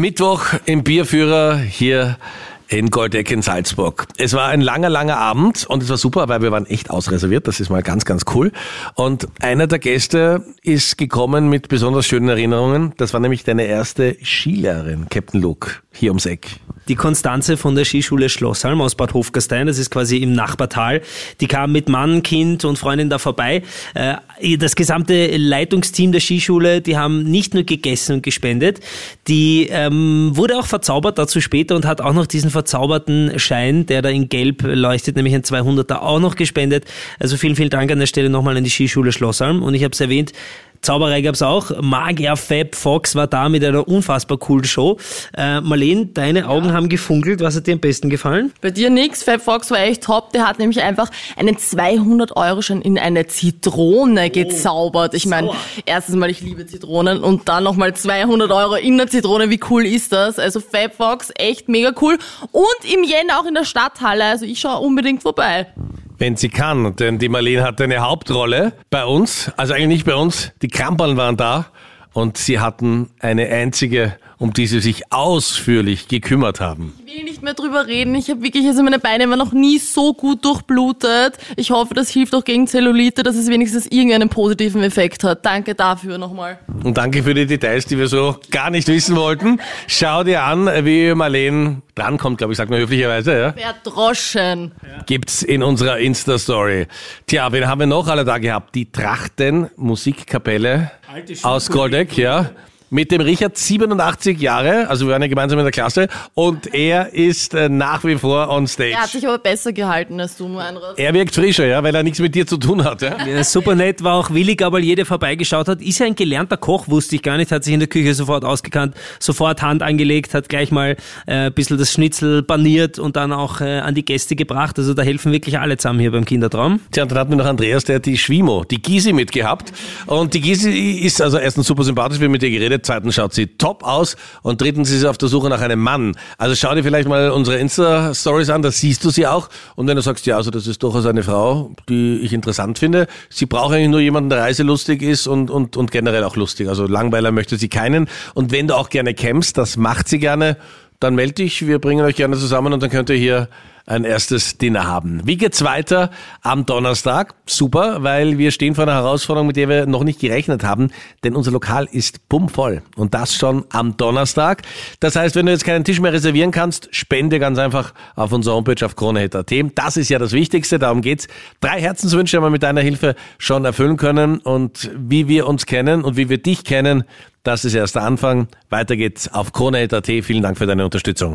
Mittwoch im Bierführer hier in Goldeck in Salzburg. Es war ein langer, langer Abend und es war super, weil wir waren echt ausreserviert. Das ist mal ganz, ganz cool. Und einer der Gäste ist gekommen mit besonders schönen Erinnerungen. Das war nämlich deine erste Skilehrerin, Captain Luke, hier ums Eck. Die Konstanze von der Skischule Schlosshalm aus Bad Hofgastein, das ist quasi im Nachbartal, die kam mit Mann, Kind und Freundin da vorbei. Äh, das gesamte Leitungsteam der Skischule, die haben nicht nur gegessen und gespendet, die ähm, wurde auch verzaubert dazu später und hat auch noch diesen verzauberten Schein, der da in Gelb leuchtet, nämlich ein 200er, auch noch gespendet. Also vielen, vielen Dank an der Stelle nochmal an die Skischule Schlosshalm. Und ich habe es erwähnt, Zauberei gab's auch. Magier Fab Fox war da mit einer unfassbar coolen Show. Äh, Marlene, deine Augen haben gefunkelt. Was hat dir am besten gefallen? Bei dir nix. Fab Fox war echt top. Der hat nämlich einfach einen 200 Euro schon in eine Zitrone gezaubert. Ich meine, erstens mal, ich liebe Zitronen und dann nochmal 200 Euro in der Zitrone. Wie cool ist das? Also Fab Fox, echt mega cool. Und im Jänner auch in der Stadthalle. Also ich schaue unbedingt vorbei. Wenn sie kann, denn die Marlene hatte eine Hauptrolle bei uns, also eigentlich nicht bei uns, die Kramperln waren da und sie hatten eine einzige, um die sie sich ausführlich gekümmert haben. Ich will nicht mehr drüber reden. Ich habe wirklich, also meine Beine waren noch nie so gut durchblutet. Ich hoffe, das hilft auch gegen Zellulite, dass es wenigstens irgendeinen positiven Effekt hat. Danke dafür nochmal. Und danke für die Details, die wir so gar nicht wissen wollten. Schau dir an, wie Marlene drankommt, glaube ich, sagt man höflicherweise. Ja? Verdroschen. Gibt's in unserer Insta-Story. Tja, wen haben wir noch alle da gehabt? Die Trachten Musikkapelle aus Goldeck, ja. Mit dem Richard 87 Jahre, also wir waren ja gemeinsam in der Klasse und er ist äh, nach wie vor on stage. Er hat sich aber besser gehalten als du, Meinrad. Er wirkt frischer, ja, weil er nichts mit dir zu tun hat. Ja? Ja, super nett, war auch willig, aber jeder vorbeigeschaut hat. Ist ja ein gelernter Koch, wusste ich gar nicht, hat sich in der Küche sofort ausgekannt, sofort Hand angelegt, hat gleich mal äh, ein bisschen das Schnitzel paniert und dann auch äh, an die Gäste gebracht. Also da helfen wirklich alle zusammen hier beim Kindertraum. Tja, und dann hatten wir noch Andreas, der hat die Schwimo, die Gysi mitgehabt. Und die Gysi ist also erstens super sympathisch, wir haben mit ihr geredet, zweitens schaut sie top aus und drittens ist sie auf der Suche nach einem Mann. Also schau dir vielleicht mal unsere Insta-Stories an, da siehst du sie auch. Und wenn du sagst, ja, also das ist durchaus eine Frau, die ich interessant finde, sie braucht eigentlich nur jemanden, der reiselustig ist und, und, und generell auch lustig. Also Langweiler möchte sie keinen. Und wenn du auch gerne campst, das macht sie gerne, dann melde dich, wir bringen euch gerne zusammen und dann könnt ihr hier ein erstes Dinner haben. Wie geht's weiter am Donnerstag? Super, weil wir stehen vor einer Herausforderung, mit der wir noch nicht gerechnet haben, denn unser Lokal ist bummvoll und das schon am Donnerstag. Das heißt, wenn du jetzt keinen Tisch mehr reservieren kannst, spende ganz einfach auf unserer Homepage auf KroneHit.at. Das ist ja das Wichtigste, darum geht's. Drei Herzenswünsche haben wir mit deiner Hilfe schon erfüllen können und wie wir uns kennen und wie wir dich kennen, das ist erst der Anfang. Weiter geht's auf KroneHit.at. Vielen Dank für deine Unterstützung.